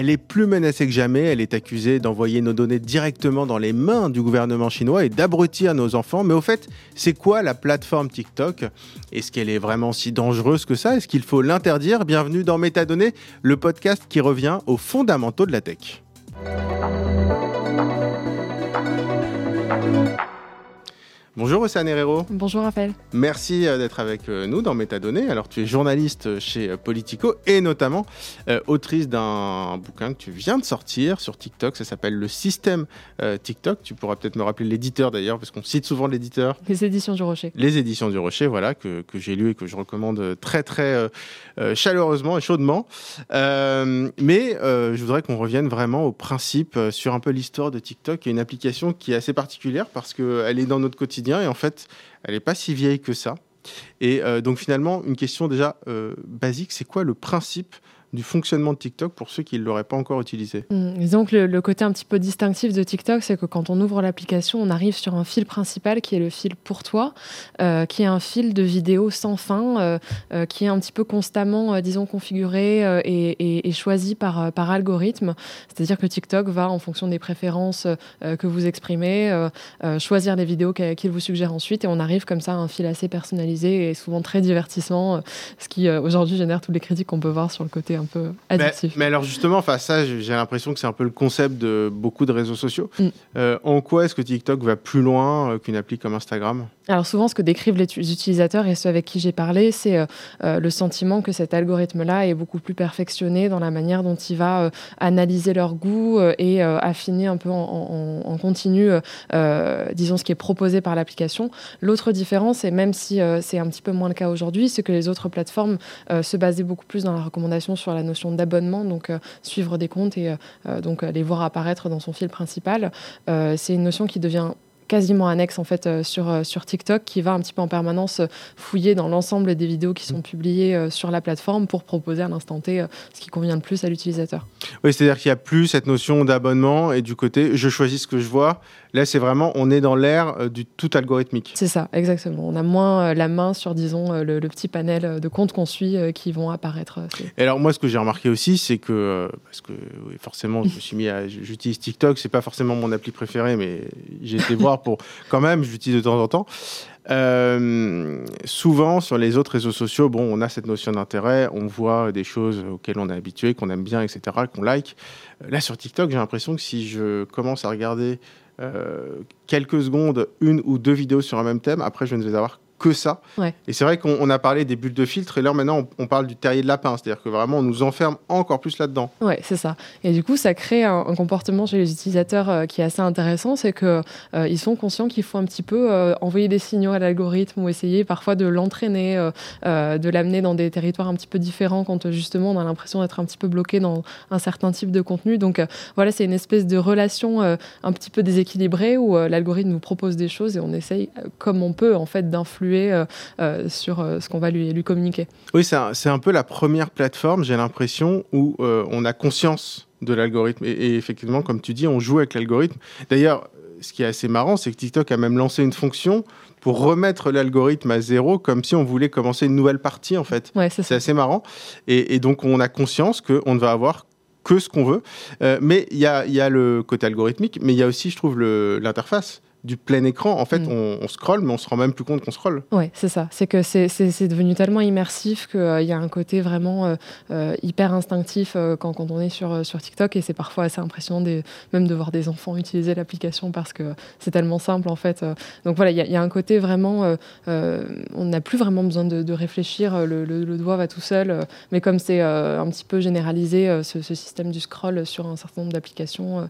Elle est plus menacée que jamais. Elle est accusée d'envoyer nos données directement dans les mains du gouvernement chinois et d'abrutir nos enfants. Mais au fait, c'est quoi la plateforme TikTok? Est-ce qu'elle est vraiment si dangereuse que ça? Est-ce qu'il faut l'interdire? Bienvenue dans Métadonnées, le podcast qui revient aux fondamentaux de la tech. Bonjour Océane Herrero. Bonjour Raphaël. Merci euh, d'être avec euh, nous dans Métadonnées. Alors tu es journaliste chez euh, Politico et notamment autrice d'un bouquin que tu viens de sortir sur TikTok. Ça s'appelle Le système TikTok. Tu pourras peut-être me rappeler l'éditeur d'ailleurs parce qu'on cite souvent l'éditeur. Les éditions du Rocher. Les éditions du Rocher, voilà, que, que j'ai lu et que je recommande très très chaleureusement et chaudement. mais je voudrais qu'on revienne vraiment au principe sur un peu l'histoire de TikTok, qui est une application qui est assez particulière parce qu'elle est dans notre quotidien et en fait, elle n'est pas si vieille que ça. Et euh, donc finalement, une question déjà euh, basique, c'est quoi le principe du fonctionnement de TikTok pour ceux qui ne l'auraient pas encore utilisé mmh. Que le, côté un petit peu distinctif de TikTok, c'est que quand on ouvre l'application, on arrive sur un fil principal qui est le fil pour toi, euh, qui est un fil de vidéos sans fin, euh, euh, qui est un petit peu constamment, disons, configuré et, choisi par, par algorithme. C'est-à-dire que TikTok va, en fonction des préférences que vous exprimez, choisir les vidéos qu'il vous suggère ensuite, et on arrive comme ça à un fil assez personnalisé et souvent très divertissant, ce qui aujourd'hui génère toutes les critiques qu'on peut voir sur le côté un peu addictif. Mais, alors justement, enfin ça, j'ai l'impression que c'est un peu le concept de beaucoup de réseaux sociaux. Mm. Euh, en quoi est-ce que TikTok va plus loin euh, qu'une appli comme Instagram? Alors souvent, ce que décrivent les utilisateurs et ceux avec qui j'ai parlé, c'est euh, le sentiment que cet algorithme-là est beaucoup plus perfectionné dans la manière dont il va analyser leur goût et affiner un peu en, en continu, disons, ce qui est proposé par l'application. L'autre différence, et même si c'est un petit peu moins le cas aujourd'hui, c'est que les autres plateformes se basaient beaucoup plus dans la recommandation sur la notion d'abonnement, donc euh, suivre des comptes et euh, euh, donc les voir apparaître dans son fil principal. c'est une notion qui devient quasiment annexe en fait sur, sur TikTok qui va un petit peu en permanence fouiller dans l'ensemble des vidéos qui sont publiées sur la plateforme pour proposer à l'instant T ce qui convient le plus à l'utilisateur. Oui, c'est-à-dire qu'il n'y a plus cette notion d'abonnement et du côté je choisis ce que je vois Là, c'est vraiment, on est dans l'ère euh, du tout algorithmique. C'est ça, exactement. On a moins euh, la main sur, disons, euh, le, petit panel de comptes qu'on suit qui vont apparaître. Et alors, moi, ce que j'ai remarqué aussi, c'est que, parce que forcément, je me suis mis à, j'utilise TikTok, c'est pas forcément mon appli préférée, mais j'ai été voir pour, quand même, je l'utilise de temps en temps. souvent, sur les autres réseaux sociaux, bon, on a cette notion d'intérêt, on voit des choses auxquelles on est habitué, qu'on aime bien, etc., qu'on like. Là, sur TikTok, j'ai l'impression que si je commence à regarder euh, quelques secondes, une ou deux vidéos sur un même thème. Après, je ne vais avoir que ça. Et c'est vrai qu'on a parlé des bulles de filtre et là maintenant on, parle du terrier de lapin, c'est-à-dire que vraiment on nous enferme encore plus là-dedans. Ouais, c'est ça. Et du coup, ça crée un, comportement chez les utilisateurs euh, qui est assez intéressant, c'est que euh, ils sont conscients qu'il faut un petit peu euh, envoyer des signaux à l'algorithme ou essayer parfois de l'entraîner, de l'amener dans des territoires un petit peu différents quand justement on a l'impression d'être un petit peu bloqué dans un certain type de contenu. Donc voilà, c'est une espèce de relation un petit peu déséquilibrée où l'algorithme nous propose des choses et on essaye comme on peut en fait d'influer euh, euh, sur euh, ce qu'on va lui, lui communiquer. Oui, c'est un, un, peu la première plateforme, j'ai l'impression, où on a conscience de l'algorithme. Et, effectivement, comme tu dis, on joue avec l'algorithme. D'ailleurs, ce qui est assez marrant, c'est que TikTok a même lancé une fonction pour remettre l'algorithme à zéro, comme si on voulait commencer une nouvelle partie, en fait. Ouais, c'est assez marrant. Et, et, donc, on a conscience qu'on ne va avoir que ce qu'on veut. mais il y a, y a, le côté algorithmique, mais il y a aussi, je trouve, l'interface du plein écran, en fait, mm. on, on, scrolle, mais on se rend même plus compte qu'on scrolle. Oui, c'est ça. C'est que c'est devenu tellement immersif qu'il euh, y a un côté vraiment euh, euh, hyper instinctif quand, quand, on est sur, sur TikTok. Et c'est parfois assez impressionnant des, même de voir des enfants utiliser l'application parce que c'est tellement simple, en fait. Donc voilà, il y, y, a un côté vraiment. on n'a plus vraiment besoin de, de réfléchir. Le, le, doigt va tout seul. mais comme c'est un petit peu généralisé, ce, ce, système du scroll sur un certain nombre d'applications,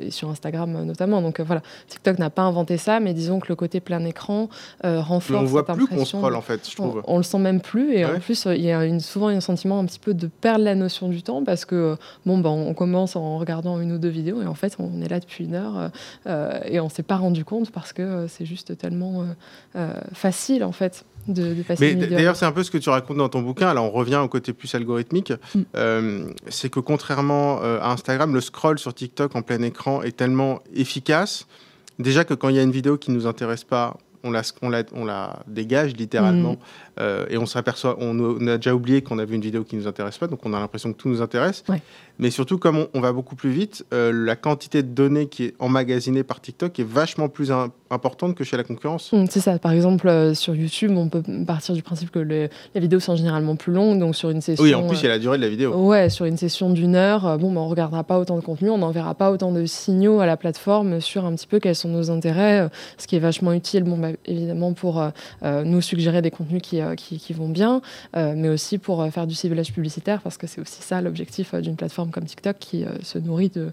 et sur Instagram notamment. Donc voilà, TikTok n'a pas inventé ça, mais disons que le côté plein écran euh, renforce. on voit plus qu'on scrolle en fait, je trouve. On, le sent même plus, et en plus, il y a une, souvent un sentiment un petit peu de perdre la notion du temps parce que bon, ben, on commence en regardant une ou deux vidéos et en fait, on est là depuis une heure euh, et on s'est pas rendu compte parce que c'est juste tellement euh, facile en fait. De, de passer Mais d'ailleurs, c'est un peu ce que tu racontes dans ton bouquin. Là, on revient au côté plus algorithmique. Mm. c'est que contrairement à Instagram, le scroll sur TikTok en plein écran est tellement efficace déjà que quand il y a une vidéo qui ne nous intéresse pas, on la, on la, on la dégage littéralement mm. euh, et on s'aperçoit, on, a déjà oublié qu'on a vu une vidéo qui ne nous intéresse pas, donc on a l'impression que tout nous intéresse. Mais surtout comme on, va beaucoup plus vite, euh, la quantité de données qui est emmagasinée par TikTok est vachement plus importante que chez la concurrence. Mmh, c'est ça. Par exemple, euh, sur YouTube, on peut partir du principe que les, vidéos sont généralement plus longues, donc sur une session. Oui, en plus il y a la durée de la vidéo. ouais, sur une session d'une heure, bon, ben, on regardera pas autant de contenu, on n'enverra pas autant de signaux à la plateforme sur un petit peu quels sont nos intérêts, ce qui est vachement utile, bon, bah, évidemment pour nous suggérer des contenus qui, qui, qui vont bien, mais aussi pour faire du ciblage publicitaire, parce que c'est aussi ça l'objectif d'une plateforme comme TikTok qui euh, se nourrit de,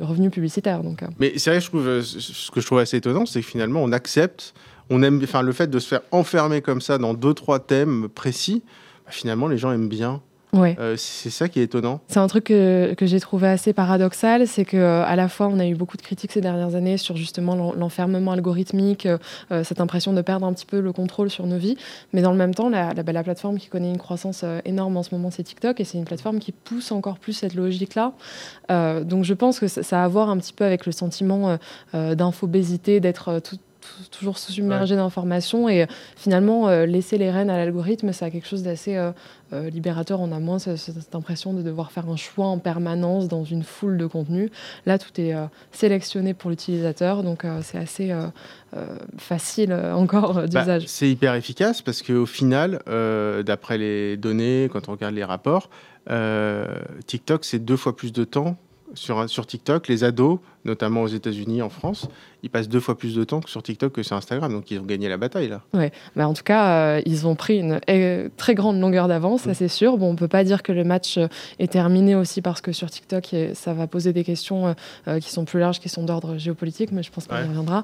revenus publicitaires. Donc, euh. Mais c'est vrai, je trouve, euh, ce que je trouve assez étonnant, c'est que finalement, on accepte, on aime, enfin, le fait de se faire enfermer comme ça dans deux, trois thèmes précis, bah, finalement, les gens aiment bien. Ouais. Euh, c'est ça qui est étonnant. C'est un truc que, que j'ai trouvé assez paradoxal, c'est que euh, à la fois on a eu beaucoup de critiques ces dernières années sur justement l'enfermement algorithmique, euh, cette impression de perdre un petit peu le contrôle sur nos vies, mais dans le même temps la, la, la plateforme qui connaît une croissance énorme en ce moment c'est TikTok et c'est une plateforme qui pousse encore plus cette logique-là. donc je pense que ça, ça, a à voir un petit peu avec le sentiment d'infobésité, d'être tout toujours submergé d'informations et finalement euh, laisser les rênes à l'algorithme, ça a quelque chose d'assez euh, euh, libérateur. On a moins cette, impression de devoir faire un choix en permanence dans une foule de contenus. Là, tout est sélectionné pour l'utilisateur, donc c'est assez facile encore bah, d'usage. c'est hyper efficace parce qu'au final, d'après les données, quand on regarde les rapports, TikTok, c'est deux fois plus de temps sur, sur TikTok, les ados, notamment aux États-Unis, en France, ils passent deux fois plus de temps que sur TikTok que sur Instagram. Donc, ils ont gagné la bataille, là. Ouais, bah en tout cas, euh, ils ont pris une euh, très grande longueur d'avance, ça mm. c'est sûr. Bon, on peut pas dire que le match euh, est terminé aussi parce que sur TikTok, ça va poser des questions qui sont plus larges, qui sont d'ordre géopolitique, mais je pense qu'on y reviendra.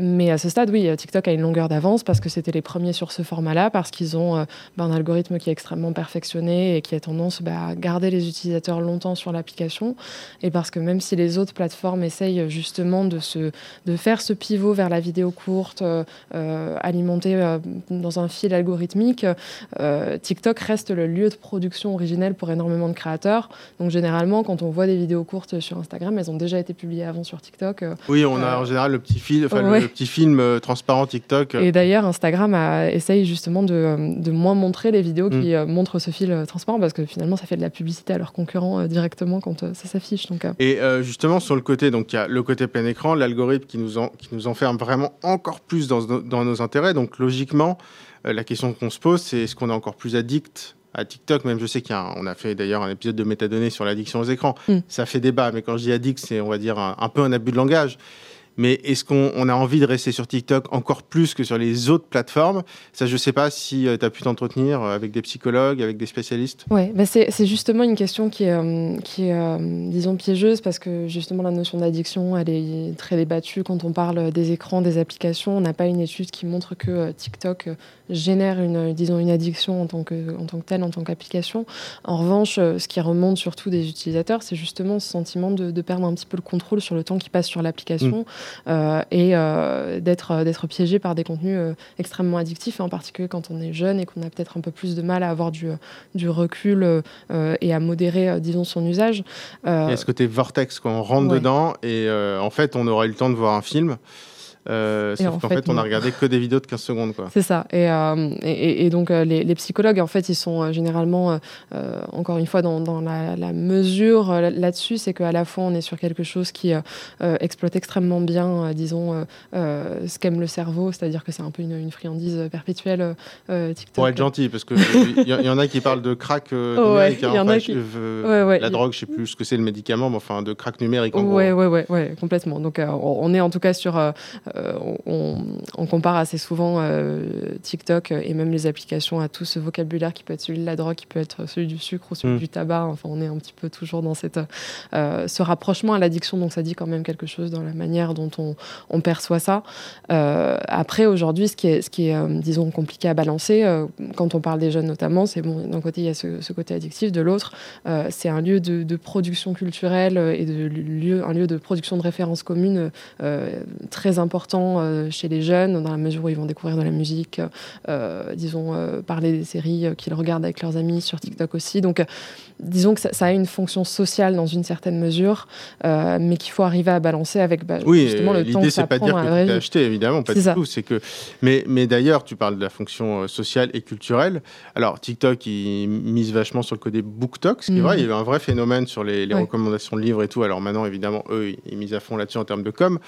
mais à ce stade, oui, TikTok a une longueur d'avance parce que c'était les premiers sur ce format-là, parce qu'ils ont bah, un algorithme qui est extrêmement perfectionné et qui a tendance bah, à garder les utilisateurs longtemps sur l'application. Et parce que même si les autres plateformes essayent justement de de faire ce pivot vers la vidéo courte, euh, euh, alimentée euh, dans un fil algorithmique, TikTok reste le lieu de production originelle pour énormément de créateurs. Donc généralement, quand on voit des vidéos courtes sur Instagram, elles ont déjà été publiées avant sur TikTok. oui, on a en général le petit, fil, le, petit film transparent TikTok. Et d'ailleurs, Instagram a, essaye justement de, de, moins montrer les vidéos qui mm. montrent ce fil transparent parce que finalement, ça fait de la publicité à leurs concurrents directement quand ça s'affiche. Donc, Et justement, sur le côté, donc il y a le côté plein écran, l'algorithme qui, nous qui nous enferme vraiment encore plus dans, dans nos intérêts. Donc logiquement, euh, la question qu'on se pose, c'est est-ce qu'on est encore plus addict à TikTok, même je sais qu'on a, a, fait d'ailleurs un épisode de métadonnées sur l'addiction aux écrans. Mm. Ça fait débat, mais quand je dis addict, c'est on va dire un, peu un abus de langage. Mais est-ce qu'on a envie de rester sur TikTok encore plus que sur les autres plateformes? Ça, je ne sais pas si euh, tu as pu t'entretenir euh, avec des psychologues, avec des spécialistes. Oui, bah c'est justement une question qui est, euh, qui est disons, piégeuse parce que justement la notion d'addiction, elle est très débattue quand on parle des écrans, des applications. On n'a pas une étude qui montre que TikTok génère une, disons, une addiction en tant que, en tant que telle, en tant qu'application. En revanche, ce qui remonte surtout des utilisateurs, c'est justement ce sentiment de, perdre un petit peu le contrôle sur le temps qui passe sur l'application. Mmh. Euh, et euh, d'être euh, d'être piégé par des contenus extrêmement addictifs, en particulier quand on est jeune et qu'on a peut-être un peu plus de mal à avoir du, du recul et à modérer, disons, son usage. Il y a ce côté vortex, quand on rentre dedans et en fait, on aurait eu le temps de voir un film. Euh, sauf qu'en fait, on a regardé que des vidéos de 15 secondes. C'est ça. Et, euh, et, donc, euh, les, psychologues, en fait, ils sont généralement, encore une fois, dans, dans la, mesure là-dessus, c'est qu'à la fois, on est sur quelque chose qui exploite extrêmement bien, disons, ce qu'aime le cerveau, c'est-à-dire que c'est un peu une, friandise perpétuelle. TikTok. Pour être gentil, parce qu'il y, y, en a qui parlent de crack numérique. Hein, la drogue, je sais plus ce que c'est le médicament, mais enfin, de crack numérique. Oui, ouais, ouais, ouais, complètement. Donc, on est en tout cas sur euh, on, compare assez souvent euh, TikTok et même les applications à tout ce vocabulaire qui peut être celui de la drogue, qui peut être celui du sucre ou celui mm. du tabac. Enfin, on est un petit peu toujours dans cette, euh, ce rapprochement à l'addiction. Donc, ça dit quand même quelque chose dans la manière dont on, perçoit ça. après, aujourd'hui, ce qui est, ce qui est disons, compliqué à balancer, quand on parle des jeunes notamment, c'est bon, d'un côté, il y a ce, côté addictif, de l'autre, c'est un lieu de, production culturelle et de lieu, un lieu de production de références communes très important important chez les jeunes, dans la mesure où ils vont découvrir de la musique, disons, parler des séries qu'ils regardent avec leurs amis sur TikTok aussi. Donc, disons que ça, a une fonction sociale dans une certaine mesure, mais qu'il faut arriver à balancer avec bah, oui, justement le temps que ça prend. L'idée, c'est pas dire que tu acheté, évidemment, pas du tout. C'est que, mais, mais d'ailleurs, tu parles de la fonction sociale et culturelle. Alors, TikTok, il mise vachement sur le côté BookTok, ce qui est vrai, il y a eu un vrai phénomène sur les, recommandations de livres et tout. Alors maintenant, évidemment, eux, ils misent à fond là-dessus en termes de com.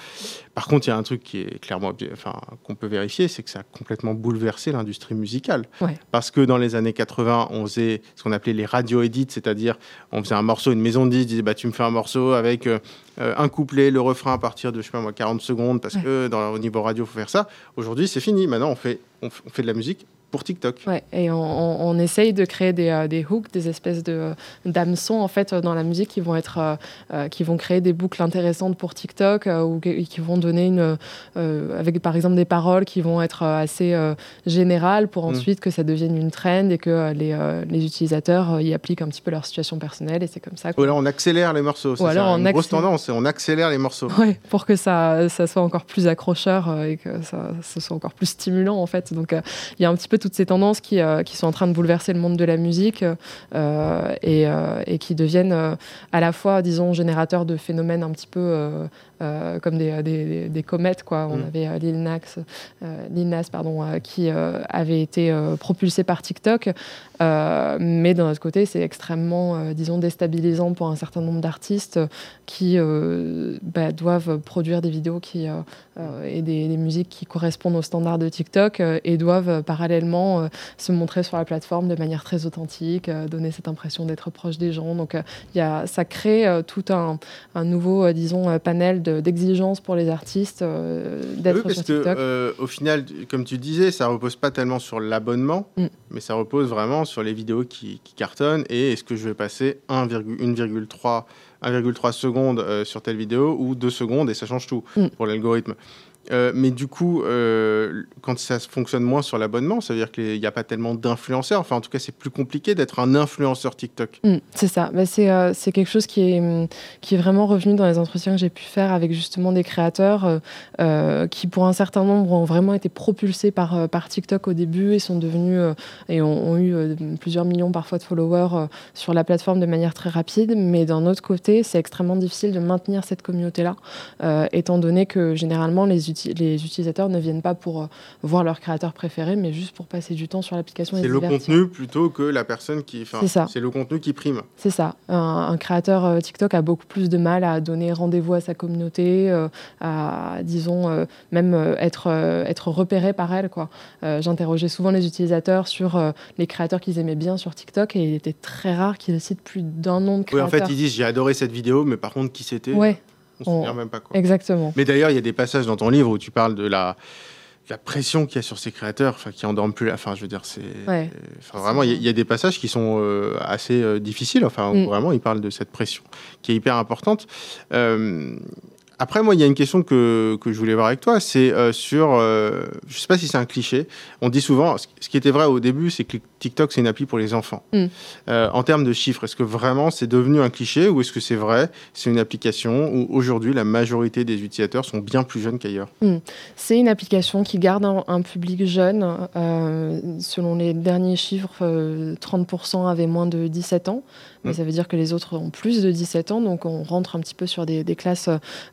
Par contre, il y a un truc qui est clairement, enfin, qu'on peut vérifier, c'est que ça a complètement bouleversé l'industrie musicale. Parce que dans les années 80, on faisait ce qu'on appelait les radio edits, c'est-à-dire on faisait un morceau, une maison de disques disait bah, tu me fais un morceau avec euh, un couplet, le refrain à partir de, je sais pas moi, 40 secondes, parce que dans, au niveau radio, faut faire ça. Aujourd'hui, c'est fini. Maintenant, on fait, on fait de la musique pour TikTok. Ouais, et on, on, essaye de créer des, euh, des, hooks, des espèces de d'hameçons en fait dans la musique qui vont être, euh, euh, qui vont créer des boucles intéressantes pour TikTok ou qui vont donner une, avec par exemple des paroles qui vont être assez générales pour mm. ensuite que ça devienne une trend et que les, les, utilisateurs y appliquent un petit peu leur situation personnelle et c'est comme ça. Ou alors on accélère les morceaux. Ou alors une grosse tendance, on accélère les morceaux. Ouais, pour que ça, ça soit encore plus accrocheur et que ça, ça soit encore plus stimulant en fait. Donc il y a un petit peu toutes ces tendances qui, euh, qui, sont en train de bouleverser le monde de la musique euh, et, euh, et, qui deviennent à la fois, disons, générateurs de phénomènes un petit peu comme des, des, des, comètes. Quoi. On mm. avait Lil Nas, Lil Nas pardon, qui avait été propulsé par TikTok. mais d'un autre côté, c'est extrêmement, disons, déstabilisant pour un certain nombre d'artistes qui bah, doivent produire des vidéos qui, et des, des, musiques qui correspondent aux standards de TikTok et doivent parallèlement euh, se montrer sur la plateforme de manière très authentique, euh, donner cette impression d'être proche des gens. Donc, euh, y a, ça crée tout un, un nouveau, disons, panel d'exigences pour les artistes d'être oui, sur TikTok. Que, au final, comme tu disais, ça repose pas tellement sur l'abonnement, mm. mais ça repose vraiment sur les vidéos qui, cartonnent et est-ce que je vais passer 1,3 1,3 secondes sur telle vidéo ou 2 secondes et ça change tout mm. pour l'algorithme. Euh, mais du coup, euh, quand ça fonctionne moins sur l'abonnement, ça veut dire qu'il n'y a pas tellement d'influenceurs. Enfin, en tout cas, c'est plus compliqué d'être un influenceur TikTok. Mm, c'est ça. Bah, euh, c'est quelque chose qui est, mm, qui est vraiment revenu dans les entretiens que j'ai pu faire avec justement des créateurs qui, pour un certain nombre, ont vraiment été propulsés par, TikTok au début et sont devenus et ont, eu plusieurs millions parfois de followers sur la plateforme de manière très rapide. Mais d'un autre côté, c'est extrêmement difficile de maintenir cette communauté-là, étant donné que généralement les les utilisateurs ne viennent pas pour euh, voir leur créateur préféré, mais juste pour passer du temps sur l'application. C'est le contenu plutôt que la personne qui. C'est ça. C'est le contenu qui prime. C'est ça. Un, créateur euh, TikTok a beaucoup plus de mal à donner rendez-vous à sa communauté, euh, à, disons, même être, être repéré par elle. Quoi. J'interrogeais souvent les utilisateurs sur les créateurs qu'ils aimaient bien sur TikTok et il était très rare qu'ils citent plus d'un nom de créateur. Oui, en fait, ils disent j'ai adoré cette vidéo, mais par contre, qui c'était? Ouais. On ne se même pas. Quoi. Exactement. Mais d'ailleurs, il y a des passages dans ton livre où tu parles de la, la pression qu'il y a sur ces créateurs, enfin, qui endorment plus. Enfin, je veux dire, c'est. vraiment, il y, a des passages qui sont euh, assez euh, difficiles. Enfin, mm. vraiment, il parle de cette pression qui est hyper importante. Euh, après, moi, il y a une question que, que je voulais voir avec toi, c'est euh, sur, euh, je ne sais pas si c'est un cliché, on dit souvent, ce qui était vrai au début, c'est que TikTok, c'est une appli pour les enfants. Mm. Euh, en termes de chiffres, est-ce que vraiment c'est devenu un cliché ou est-ce que c'est vrai, c'est une application où aujourd'hui la majorité des utilisateurs sont bien plus jeunes qu'ailleurs? Mm. C'est une application qui garde un, public jeune. selon les derniers chiffres, 30% avaient moins de 17 ans mais mm. ça veut dire que les autres ont plus de 17 ans, donc on rentre un petit peu sur des, classes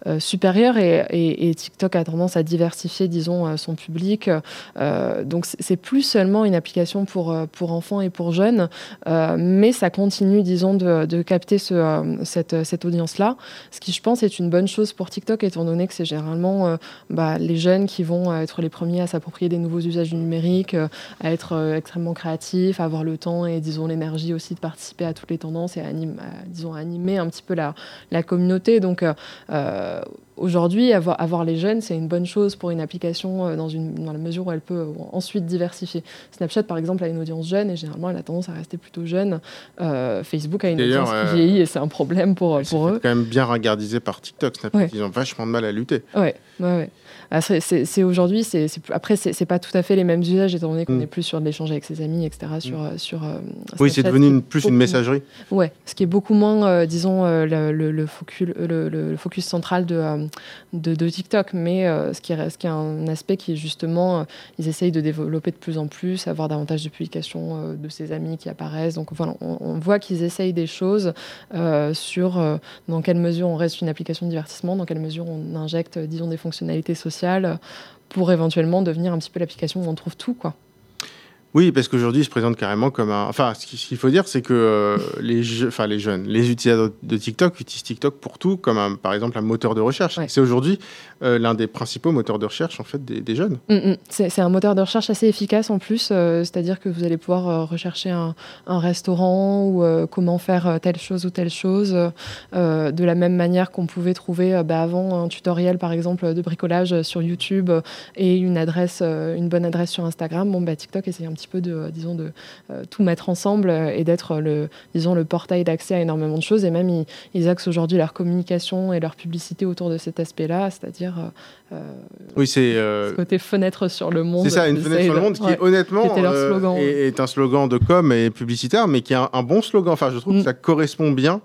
euh, supérieures et, TikTok a tendance à diversifier, disons, euh, son public. Euh, donc c'est plus seulement une application pour, pour enfants et pour jeunes, mais ça continue, disons, de, capter ce, cette, cette audience-là, ce qui, je pense, est une bonne chose pour TikTok, étant donné que c'est généralement bah, les jeunes qui vont être les premiers à s'approprier des nouveaux usages du numérique, à être extrêmement créatifs, à avoir le temps et, disons, l'énergie aussi de participer à toutes les tendances et anime, disons, animer un petit peu la, la communauté. Donc euh, euh, aujourd'hui, avoir, avoir, les jeunes, c'est une bonne chose pour une application euh, dans, une, dans la mesure où elle peut ensuite diversifier. Snapchat, par exemple, a une audience jeune et généralement, elle a tendance à rester plutôt jeune. Facebook a une audience qui vieillit et c'est un problème pour, pour eux. C'est quand même bien regardisé par TikTok. Snapchat, ils ont vachement de mal à lutter. Ouais, ouais, ouais. C'est aujourd'hui, c'est après, c'est pas tout à fait les mêmes usages, étant donné qu'on mm. est plus sur de l'échange avec ses amis, etc. Sur, mm. sur, euh, oui, c'est devenu plus une messagerie. Ouais, ce qui est beaucoup moins, euh, disons, euh, le, le, focus, le, focus, central de, de, TikTok, mais ce, qui est un aspect qui est justement, ils essayent de développer de plus en plus, avoir davantage de publications de ses amis qui apparaissent. Donc voilà, on, voit qu'ils essayent des choses sur dans quelle mesure on reste une application de divertissement, dans quelle mesure on injecte, disons, des fonctionnalités sociales pour éventuellement devenir un petit peu l'application où on trouve tout, quoi. Oui, parce qu'aujourd'hui, il se présente carrément comme un. Enfin, ce qu'il faut dire, c'est que euh, les, enfin, les jeunes, les utilisateurs de TikTok utilisent TikTok pour tout, comme un, par exemple un moteur de recherche. C'est aujourd'hui euh, l'un des principaux moteurs de recherche en fait des, jeunes. Mm, mm. C'est un moteur de recherche assez efficace en plus, euh, c'est-à-dire que vous allez pouvoir rechercher un, restaurant ou comment faire telle chose ou telle chose, de la même manière qu'on pouvait trouver bah, avant un tutoriel par exemple de bricolage sur YouTube et une adresse, une bonne adresse sur Instagram. Bon, bah, TikTok essaye un petit peu de, disons, de euh, tout mettre ensemble et d'être le, disons, le portail d'accès à énormément de choses. Et même, ils, ils axent aujourd'hui leur communication et leur publicité autour de cet aspect-là, c'est-à-dire euh, oui, c'est ce côté fenêtre sur le monde. C'est ça, une fenêtre sur le monde qui, honnêtement, euh, est, un slogan de com et publicitaire, mais qui est un, bon slogan. Enfin, je trouve que mm. ça correspond bien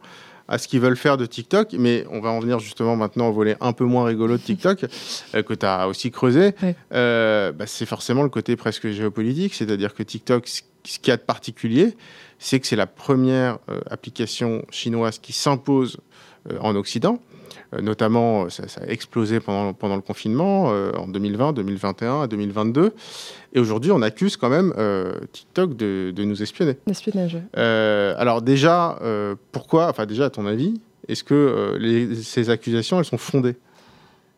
à ce qu'ils veulent faire de TikTok. Mais on va en venir justement maintenant au volet un peu moins rigolo de TikTok, euh, que tu as aussi creusé. Euh, bah, c'est forcément le côté presque géopolitique. C'est-à-dire que TikTok, ce qu'il y a de particulier, c'est que c'est la première euh, application chinoise qui s'impose en Occident. Euh, notamment, ça, a explosé pendant, pendant le confinement euh, en 2020, 2021 et 2022. Et aujourd'hui, on accuse quand même euh, TikTok de, de, nous espionner. Espionnage. alors déjà, pourquoi, enfin déjà à ton avis, est-ce que ces accusations, elles sont fondées?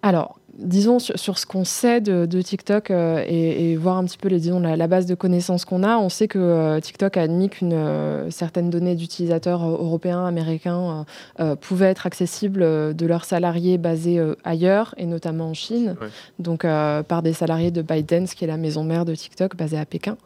Alors, disons, sur, ce qu'on sait de, TikTok euh, et, voir un petit peu les, disons, la, base de connaissances qu'on a, on sait que euh, TikTok a admis qu'une euh, certaine donnée d'utilisateurs européens, américains pouvaient être accessibles de leurs salariés basés ailleurs, et notamment en Chine, donc par des salariés de ByteDance, qui est la maison mère de TikTok, basée à Pékin.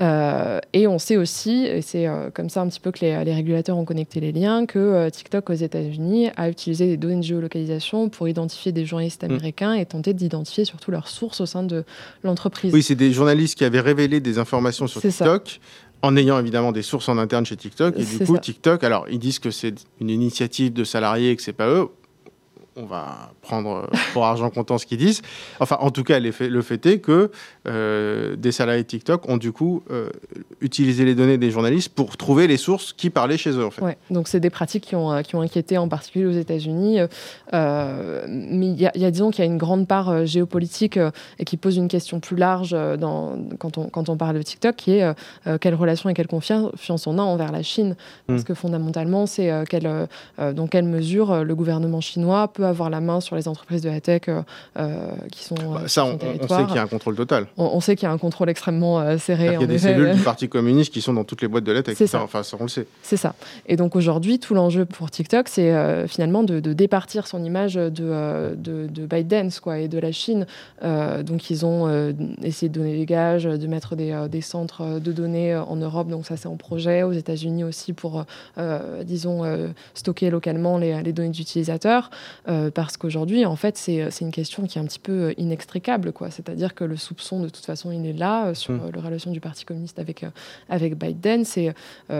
et on sait aussi, et c'est comme ça un petit peu que les, les, régulateurs ont connecté les liens, que TikTok aux États-Unis a utilisé des données de géolocalisation pour identifier des journalistes mm. Et tenter d'identifier surtout leurs sources au sein de l'entreprise. Oui, c'est des journalistes qui avaient révélé des informations sur TikTok. En ayant évidemment des sources en interne chez TikTok. Et du coup, TikTok, alors ils disent que c'est une initiative de salariés et que c'est pas eux on va prendre pour argent comptant ce qu'ils disent. Enfin, en tout cas, le fait est que euh, des salariés de TikTok ont du coup euh, utilisé les données des journalistes pour trouver les sources qui parlaient chez eux. En fait. Ouais, donc c'est des pratiques qui ont, qui ont inquiété en particulier aux États-Unis. Euh, mais il y, a, disons qu'il y a une grande part géopolitique et qui pose une question plus large dans, quand, on, quand on parle de TikTok, qui est quelle relation et quelle confiance on a envers la Chine. Parce hmm. que fondamentalement, c'est quelle, dans quelle mesure le gouvernement chinois peut avoir la main sur les entreprises de la tech euh, euh, qui sont. Bah, ça, on, sait qu'il y a un contrôle total. On, sait qu'il y a un contrôle extrêmement euh, serré. Il y a des cellules du Parti communiste qui sont dans toutes les boîtes de la tech. C'est ça. Enfin, ça, on le sait. C'est ça. Et donc aujourd'hui, tout l'enjeu pour TikTok, c'est finalement de, départir son image de, de, de ByteDance quoi, et de la Chine. donc ils ont essayé de donner des gages, de mettre des, des centres de données en Europe. Donc ça, c'est en projet. Aux États-Unis aussi pour, disons, stocker localement les, les données d'utilisateurs. Euh, parce qu'aujourd'hui, en fait, c'est une question qui est un petit peu euh, inextricable. C'est-à-dire que le soupçon, de toute façon, il est là euh, sur mm. la relation du Parti communiste avec, avec Biden. C'est,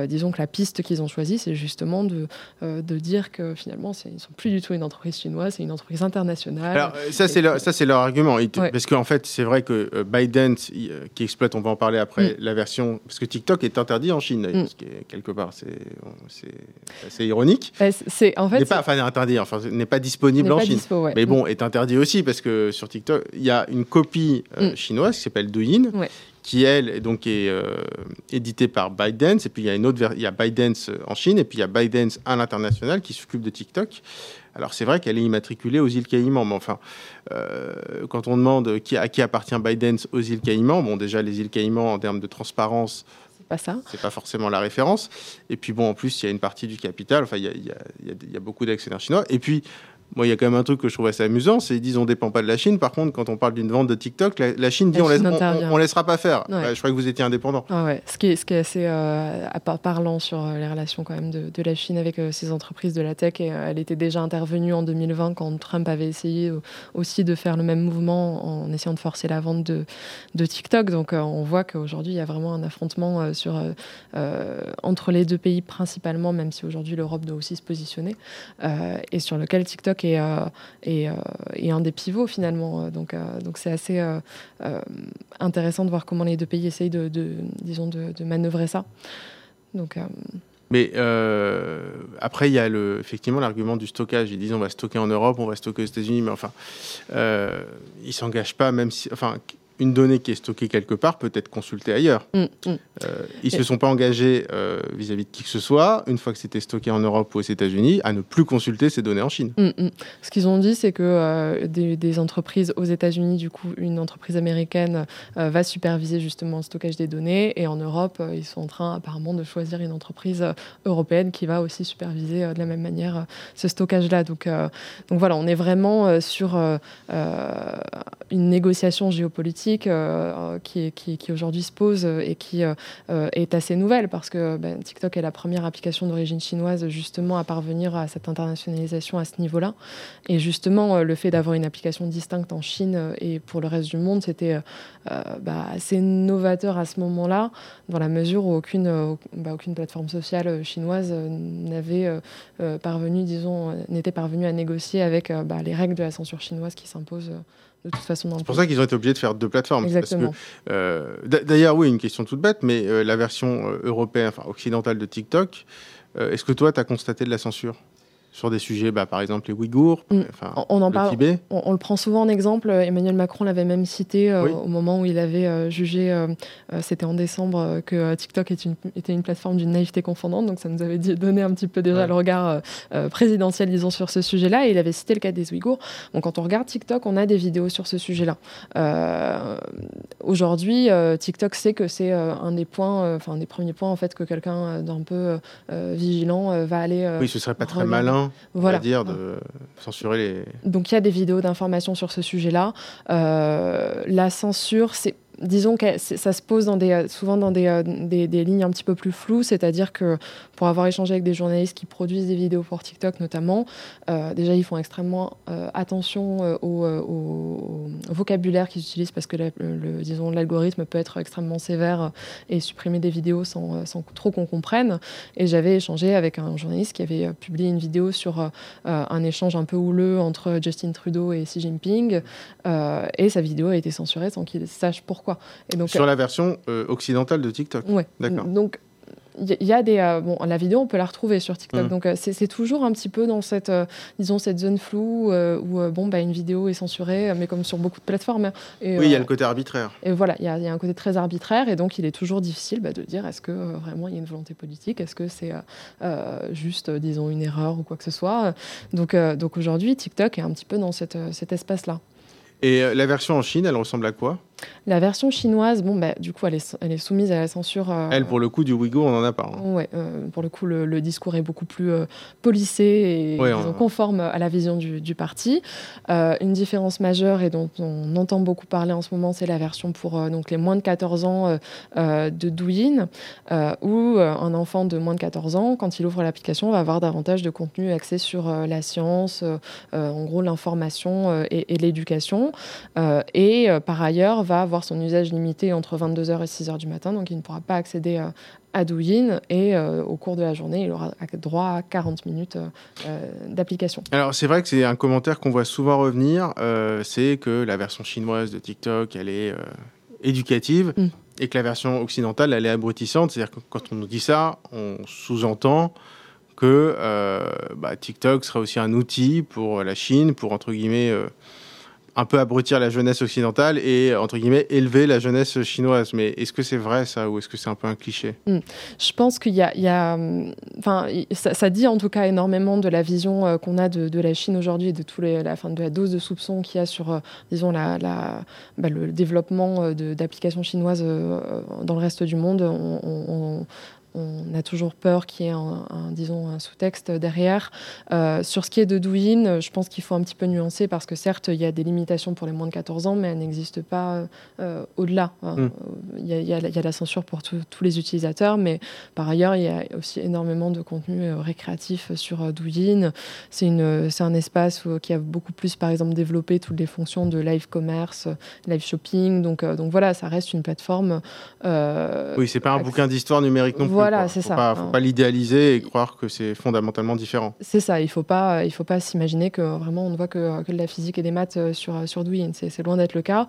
disons que la piste qu'ils ont choisie, c'est justement de, de dire que finalement, ils ne sont plus du tout une entreprise chinoise, c'est une entreprise internationale. Alors, ça, c'est leur, ça, leur argument. Parce qu'en fait, c'est vrai que Biden, qui exploite, on va en parler après, mm. la version. Parce que TikTok est interdit en Chine, mm. ce qui est, quelque part, c'est, c'est, ironique. C'est, en fait. N'est pas, enfin, interdit, enfin, n'est pas disponible disponible en Chine. Mais bon, mm. est interdit aussi parce que sur TikTok, il y a une copie euh, mm. chinoise qui s'appelle Douyin. qui elle est donc est euh, éditée par ByteDance et puis il y a une autre il y a ByteDance en Chine et puis il y a ByteDance à l'international qui s'occupe de TikTok. Alors c'est vrai qu'elle est immatriculée aux îles Caïmans, mais enfin euh, quand on demande qui, à qui appartient ByteDance aux îles Caïmans, bon déjà les îles Caïmans en termes de transparence pas ça. C'est pas forcément la référence. Et puis bon, en plus, il y a une partie du capital. Enfin, il y a, y a beaucoup d'actionnaires chinois. Et puis, moi, il y a quand même un truc que je trouve assez amusant, c'est qu'ils disent on dépend pas de la Chine. Par contre, quand on parle d'une vente de TikTok, la, Chine dit on, laisse, on, laissera pas faire. je crois que vous étiez indépendant. Ah ouais. ce, qui est, ce qui est assez euh, parlant sur euh, les relations quand même de, de la Chine avec euh, ces entreprises de la tech. Et, elle était déjà intervenue en 2020 quand Trump avait essayé aussi de faire le même mouvement en essayant de forcer la vente de, de TikTok. Donc on voit qu'aujourd'hui, il y a vraiment un affrontement sur, entre les deux pays principalement, même si aujourd'hui l'Europe doit aussi se positionner, et sur lequel TikTok TikTok est, est, un des pivots finalement. Donc, donc c'est assez intéressant de voir comment les deux pays essayent de, disons, de, manœuvrer ça. Donc, mais euh, après, il y a le, effectivement l'argument du stockage. Ils disent on va stocker en Europe, on va stocker aux États-Unis, mais enfin, euh, ils s'engagent pas, même si. Enfin, une donnée qui est stockée quelque part peut être consultée ailleurs. Mm, mm. Euh, ils ne se sont pas engagés euh, vis-à-vis de qui que ce soit, une fois que c'était stocké en Europe ou aux États-Unis, à ne plus consulter ces données en Chine. Mm, Ce qu'ils ont dit, c'est que euh, des, entreprises aux États-Unis, du coup, une entreprise américaine va superviser justement le stockage des données, et en Europe, ils sont en train apparemment de choisir une entreprise européenne qui va aussi superviser de la même manière ce stockage-là. Donc, donc voilà, on est vraiment sur une négociation géopolitique euh, qui, qui, aujourd'hui se pose et qui euh, est assez nouvelle parce que ben, TikTok est la première application d'origine chinoise justement à parvenir à cette internationalisation à ce niveau-là. Et justement, euh, le fait d'avoir une application distincte en Chine et pour le reste du monde, c'était bah, assez novateur à ce moment-là, dans la mesure où aucune, bah, plateforme sociale chinoise n'avait parvenu, disons, n'était parvenue à négocier avec bah, les règles de la censure chinoise qui s'imposent de toute façon. C'est pour ça qu'ils ont été obligés de faire deux plateformes. Exactement. Euh, d'ailleurs, oui, une question toute bête, mais euh, la version euh, européenne, enfin occidentale de TikTok, est-ce que toi, tu as constaté de la censure? Sur des sujets, bah, par exemple les Ouïghours, mm. on en parle, On, le prend souvent en exemple. Emmanuel Macron l'avait même cité euh, au moment où il avait euh, jugé, euh, c'était en décembre, que TikTok une, était une plateforme d'une naïveté confondante. Donc ça nous avait donné un petit peu déjà le regard présidentiel, disons, sur ce sujet-là. Et il avait cité le cas des Ouïghours. Donc quand on regarde TikTok, on a des vidéos sur ce sujet-là. Aujourd'hui, TikTok sait que c'est un des points, enfin des premiers points en fait que quelqu'un d'un peu vigilant va aller. oui, ce serait pas très malin voilà. dire, de censurer les. Donc il y a des vidéos d'information sur ce sujet-là. Euh, la censure, c'est disons que ça se pose dans des, euh, souvent dans euh, des, lignes un petit peu plus floues, c'est-à-dire que pour avoir échangé avec des journalistes qui produisent des vidéos pour TikTok notamment, euh, déjà ils font extrêmement attention au, vocabulaire qu'ils utilisent parce que disons l'algorithme peut être extrêmement sévère et supprimer des vidéos sans, sans trop qu'on comprenne. Et j'avais échangé avec un journaliste qui avait publié une vidéo sur un échange un peu houleux entre Justin Trudeau et Xi Jinping et sa vidéo a été censurée sans qu'il sache pourquoi. Et donc, Sur la version euh, occidentale de TikTok Oui. D'accord. Donc, il y a des euh, bon la vidéo on peut la retrouver sur TikTok mmh. donc euh, c'est toujours un petit peu dans cette disons cette zone floue où bon bah une vidéo est censurée mais comme sur beaucoup de plateformes hein. et, oui il y a le côté arbitraire et voilà il y, y, a un côté très arbitraire et donc il est toujours difficile bah, de dire est-ce que vraiment il y a une volonté politique? Est-ce que c'est juste disons une erreur ou quoi que ce soit? Donc donc aujourd'hui TikTok est un petit peu dans cette, cet espace là et la version en Chine elle ressemble à quoi? La version chinoise, bon, bah, du coup, elle est, elle est soumise à la censure. Euh, elle, pour le coup, du Ouïghour, on n'en a pas. Hein. Ouais, euh, pour le coup, le, discours est beaucoup plus euh, policé et conforme à la vision du, parti. une différence majeure et dont on entend beaucoup parler en ce moment, c'est la version pour donc, les moins de 14 ans de Douyin, où un enfant de moins de 14 ans, quand il ouvre l'application, va avoir davantage de contenu axé sur la science, en gros l'information et, et l'éducation. et par ailleurs, va avoir son usage limité entre 22h et 6h du matin, donc il ne pourra pas accéder euh, à Douyin et euh, au cours de la journée, il aura droit à 40 minutes euh, d'application. Alors c'est vrai que c'est un commentaire qu'on voit souvent revenir, c'est que la version chinoise de TikTok, elle est éducative mm. et que la version occidentale, elle est abrutissante. C'est-à-dire que quand on nous dit ça, on sous-entend que bah, TikTok serait aussi un outil pour la Chine, pour entre guillemets un peu abrutir la jeunesse occidentale et, entre guillemets, élever la jeunesse chinoise. Mais est-ce que c'est vrai ça ou est-ce que c'est un peu un cliché? Hmm. Je pense qu'il y a... enfin, ça, dit en tout cas énormément de la vision euh, qu'on a de, la Chine aujourd'hui et de, la, dose de soupçon qu'il y a sur, euh, disons, bah, le développement euh, d'applications chinoises dans le reste du monde. on, on a toujours peur qu'il y ait un, disons, un sous-texte derrière. Euh, sur ce qui est de Douyin, je pense qu'il faut un petit peu nuancer parce que certes, il y a des limitations pour les moins de 14 ans, mais elles n'existent pas euh, au-delà. Il, y a, la censure pour tous les utilisateurs, mais par ailleurs, il y a aussi énormément de contenu euh, récréatif sur Douyin. C'est un espace qui a beaucoup plus, par exemple, développé toutes les fonctions de live commerce, live shopping. Donc, donc voilà, ça reste une plateforme. oui, c'est pas un bouquin d'histoire numérique non plus Voilà, c'est ça. Pas, faut pas l'idéaliser et croire que c'est fondamentalement différent. C'est ça. Il faut pas, il faut pas s'imaginer que vraiment on ne voit que, que, de la physique et des maths euh, sur sur Douyin. C'est loin d'être le cas.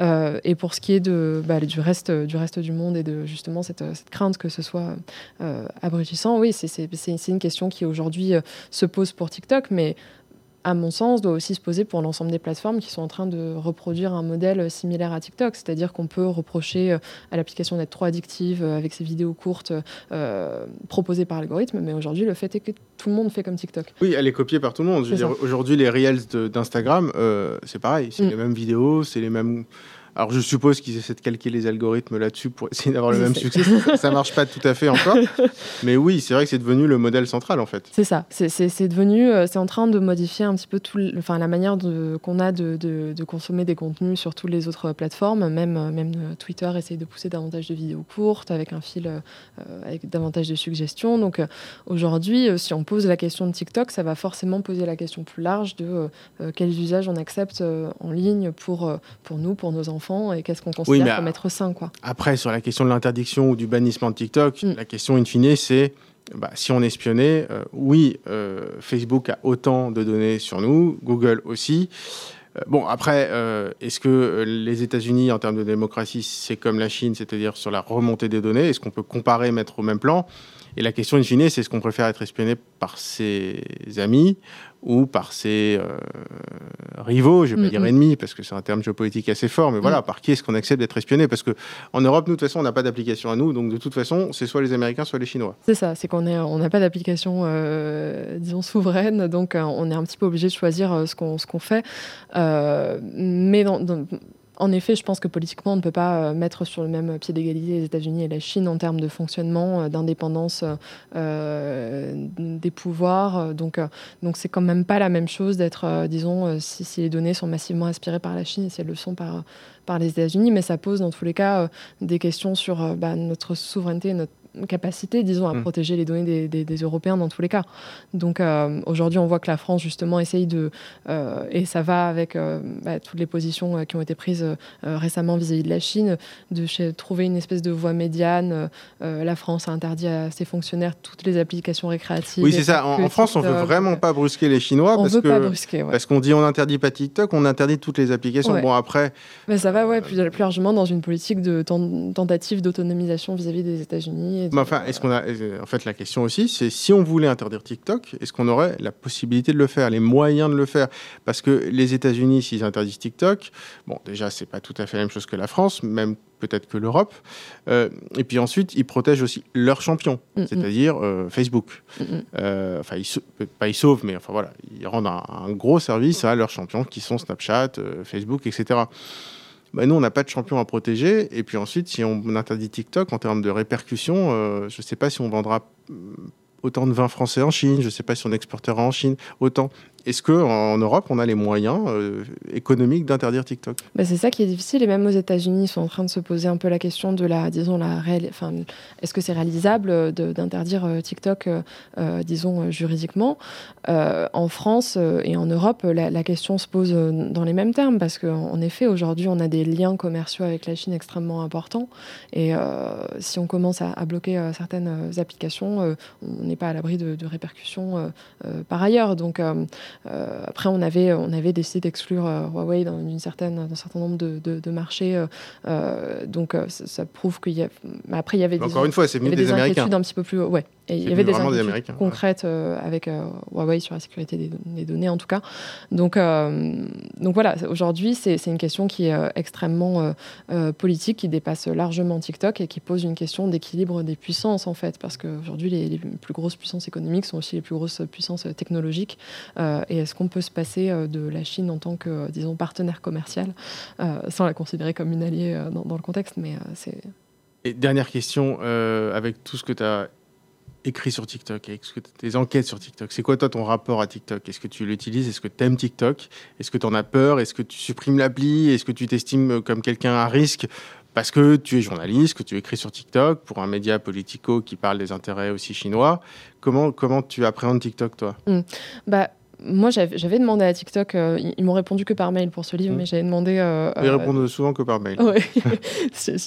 Euh, et pour ce qui est de bah, du reste du reste du monde et de justement cette, cette crainte que ce soit euh, abrutissant, oui, c'est une question qui aujourd'hui se pose pour TikTok, mais à mon sens, doit aussi se poser pour l'ensemble des plateformes qui sont en train de reproduire un modèle similaire à TikTok. C'est-à-dire qu'on peut reprocher euh, à l'application d'être trop addictive euh, avec ses vidéos courtes euh, proposées par l'algorithme, mais aujourd'hui, le fait est que tout le monde fait comme TikTok. Oui, elle est copiée par tout le monde. Aujourd'hui, les Reels d'Instagram, c'est pareil. C'est mm. les mêmes vidéos, c'est les mêmes alors je suppose qu'ils essaient de calquer les algorithmes là-dessus pour essayer d'avoir le même succès. ça marche pas tout à fait encore. Mais oui, c'est vrai que c'est devenu le modèle central en fait. C'est ça. C'est devenu, euh, c'est en train de modifier un petit peu tout, enfin, la manière qu'on a de, de, consommer des contenus sur toutes les autres plateformes. Même, euh, même euh, Twitter essaye de pousser davantage de vidéos courtes avec un fil avec davantage de suggestions. Donc aujourd'hui, si on pose la question de TikTok, ça va forcément poser la question plus large de quels usages on accepte en ligne pour, pour nous, pour nos enfants et qu'est-ce qu'on considère comme être sain. Quoi. Après, sur la question de l'interdiction ou du bannissement de TikTok, mm. la question in fine, c'est bah, si on espionnait, euh, oui, euh, Facebook a autant de données sur nous, Google aussi. Euh, bon, après, est-ce que les États-Unis, en termes de démocratie, c'est comme la Chine, c'est-à-dire sur la remontée des données Est-ce qu'on peut comparer, mettre au même plan? Et la question in fine, c'est est-ce qu'on préfère être espionné par ses amis ou par ses euh, rivaux, je ne vais pas dire ennemis, parce que c'est un terme géopolitique assez fort, mais voilà, mm. par qui est-ce qu'on accepte d'être espionné? Parce qu'en Europe, nous, de toute façon, on n'a pas d'application à nous, donc de toute façon, c'est soit les Américains, soit les Chinois. C'est ça, c'est qu'on on n'a pas d'application, euh, disons, souveraine, donc euh, on est un petit peu obligé de choisir ce qu'on qu'on fait. mais dans en effet, je pense que politiquement, on ne peut pas euh, mettre sur le même pied d'égalité les États-Unis et la Chine en termes de fonctionnement, euh, d'indépendance euh, des pouvoirs. Donc, donc c'est quand même pas la même chose d'être, disons, si, les données sont massivement aspirées par la Chine et si elles le sont par, par les États-Unis, mais ça pose dans tous les cas des questions sur bah, notre souveraineté, notre capacité, disons, à mm. protéger les données des, Européens dans tous les cas. Donc euh, aujourd'hui, on voit que la France, justement, essaye de, euh, et ça va avec euh, bah, toutes les positions qui ont été prises récemment vis-à-vis de la Chine, de trouver une espèce de voie médiane. la France a interdit à ses fonctionnaires toutes les applications récréatives. Oui, c'est ça. En, France, on veut vraiment pas brusquer les Chinois on parce veut que pas brusquer, parce qu'on dit on n'interdit pas TikTok, on interdit toutes les applications. Bon après. Mais ça va, ouais, plus, plus largement dans une politique de tentative d'autonomisation vis-à-vis des États-Unis mais enfin, est-ce qu'on a. En fait, la question aussi, c'est si on voulait interdire TikTok, est-ce qu'on aurait la possibilité de le faire, les moyens de le faire? Parce que les États-Unis, s'ils interdisent TikTok, bon, déjà, c'est pas tout à fait la même chose que la France, même peut-être que l'Europe. Euh, et puis ensuite, ils protègent aussi leurs champions, mm, c'est-à-dire euh, Facebook. Mm, euh, enfin, ils, pas ils sauvent, mais enfin voilà, ils rendent un, un gros service à leurs champions qui sont Snapchat, Facebook, etc. Bah, nous, on n'a pas de champion à protéger. Et puis ensuite, si on interdit TikTok en termes de répercussions, euh, je ne sais pas si on vendra autant de vins français en Chine, je ne sais pas si on exportera en Chine autant. Est-ce qu'en Europe, on a les moyens euh, économiques d'interdire TikTok? Bah, C'est ça qui est difficile. Et même aux États-Unis, ils sont en train de se poser un peu la question de la, disons, la enfin, est-ce que c'est réalisable d'interdire euh, TikTok, euh, disons, juridiquement? En France et en Europe, la, question se pose dans les mêmes termes parce qu'en effet, aujourd'hui, on a des liens commerciaux avec la Chine extrêmement importants. Et si on commence à, bloquer certaines applications, on n'est pas à l'abri de, de, répercussions par ailleurs. Donc, euh, après, on avait, on avait décidé d'exclure euh, Huawei dans, une certaine, un certain nombre de, de, marchés. Euh, donc, ça, prouve qu'il y a. Après, il y avait des, Encore une fois, c'est des, des Américains. un petit peu plus. Ouais. Et il y avait des inquiétudes concrètes avec Huawei sur la sécurité des, données, en tout cas. Donc, donc voilà, aujourd'hui, c'est une question qui est extrêmement politique, qui dépasse largement TikTok et qui pose une question d'équilibre des puissances, en fait, parce qu'aujourd'hui, les, les, plus grosses puissances économiques sont aussi les plus grosses puissances technologiques. Euh, et est-ce qu'on peut se passer euh, de la Chine en tant que, euh, disons, partenaire commercial, sans la considérer comme une alliée dans, le contexte? Mais c'est. Et dernière question, avec tout ce que tu as écrit sur TikTok, avec tes enquêtes sur TikTok, c'est quoi toi ton rapport à TikTok? Est-ce que tu l'utilises? Est-ce que tu aimes TikTok? Est-ce que tu en as peur? Est-ce que tu supprimes l'appli? Est-ce que tu t'estimes comme quelqu'un à risque parce que tu es journaliste, que tu écris sur TikTok pour un média politico qui parle des intérêts aussi chinois? Comment, comment tu appréhendes TikTok, toi? Mmh. bah, moi, j'avais demandé à TikTok, ils, m'ont répondu que par mail pour ce livre, mmh. mais j'avais demandé. ils répondent souvent que par mail.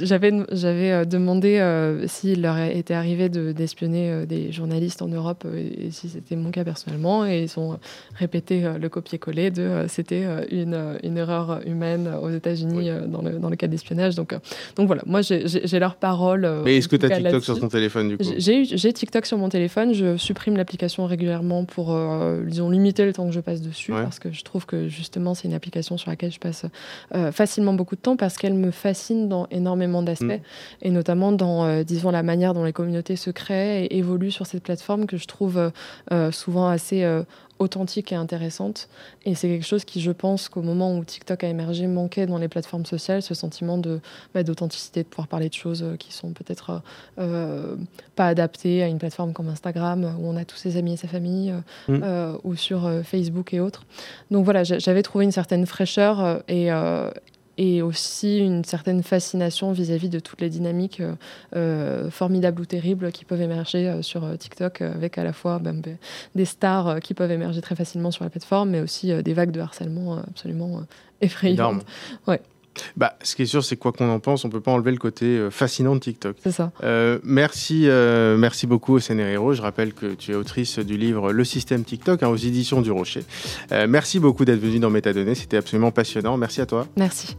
j'avais demandé s'il leur était arrivé d'espionner des journalistes en Europe et, si c'était mon cas personnellement, et ils ont répété le copier-coller de c'était une, une, erreur humaine aux États-Unis dans, le, dans le cas d'espionnage. Donc, donc voilà, moi j'ai leur parole. mais est-ce que tu as TikTok sur ton téléphone du coup? J'ai TikTok sur mon téléphone, je supprime l'application régulièrement pour, euh, disons, limiter le temps que je passe dessus, parce que je trouve que justement, c'est une application sur laquelle je passe euh, facilement beaucoup de temps, parce qu'elle me fascine dans énormément d'aspects, mm. et notamment dans, euh, disons, la manière dont les communautés se créent et évoluent sur cette plateforme que je trouve souvent assez authentique et intéressante. Et c'est quelque chose qui, je pense, qu'au moment où TikTok a émergé, manquait dans les plateformes sociales, ce sentiment de bah, d'authenticité, de pouvoir parler de choses euh, qui sont peut-être euh, pas adaptées à une plateforme comme Instagram, où on a tous ses amis et sa famille, euh, mm. ou sur Facebook et autres. Donc voilà, j'avais trouvé une certaine fraîcheur et, et aussi une certaine fascination vis-à-vis de toutes les dynamiques euh, euh, formidables ou terribles qui peuvent émerger euh, sur TikTok, avec à la fois ben, ben, des stars qui peuvent émerger très facilement sur la plateforme, mais aussi des vagues de harcèlement absolument effrayantes. Ouais. Bah, ce qui est sûr, c'est quoi qu'on en pense, on peut pas enlever le côté fascinant de TikTok. C'est ça. merci, merci beaucoup. Je rappelle que tu es autrice du livre Le système TikTok hein, aux éditions du Rocher. merci beaucoup d'être venue dans Métadonnées, c'était absolument passionnant. Merci à toi. Merci.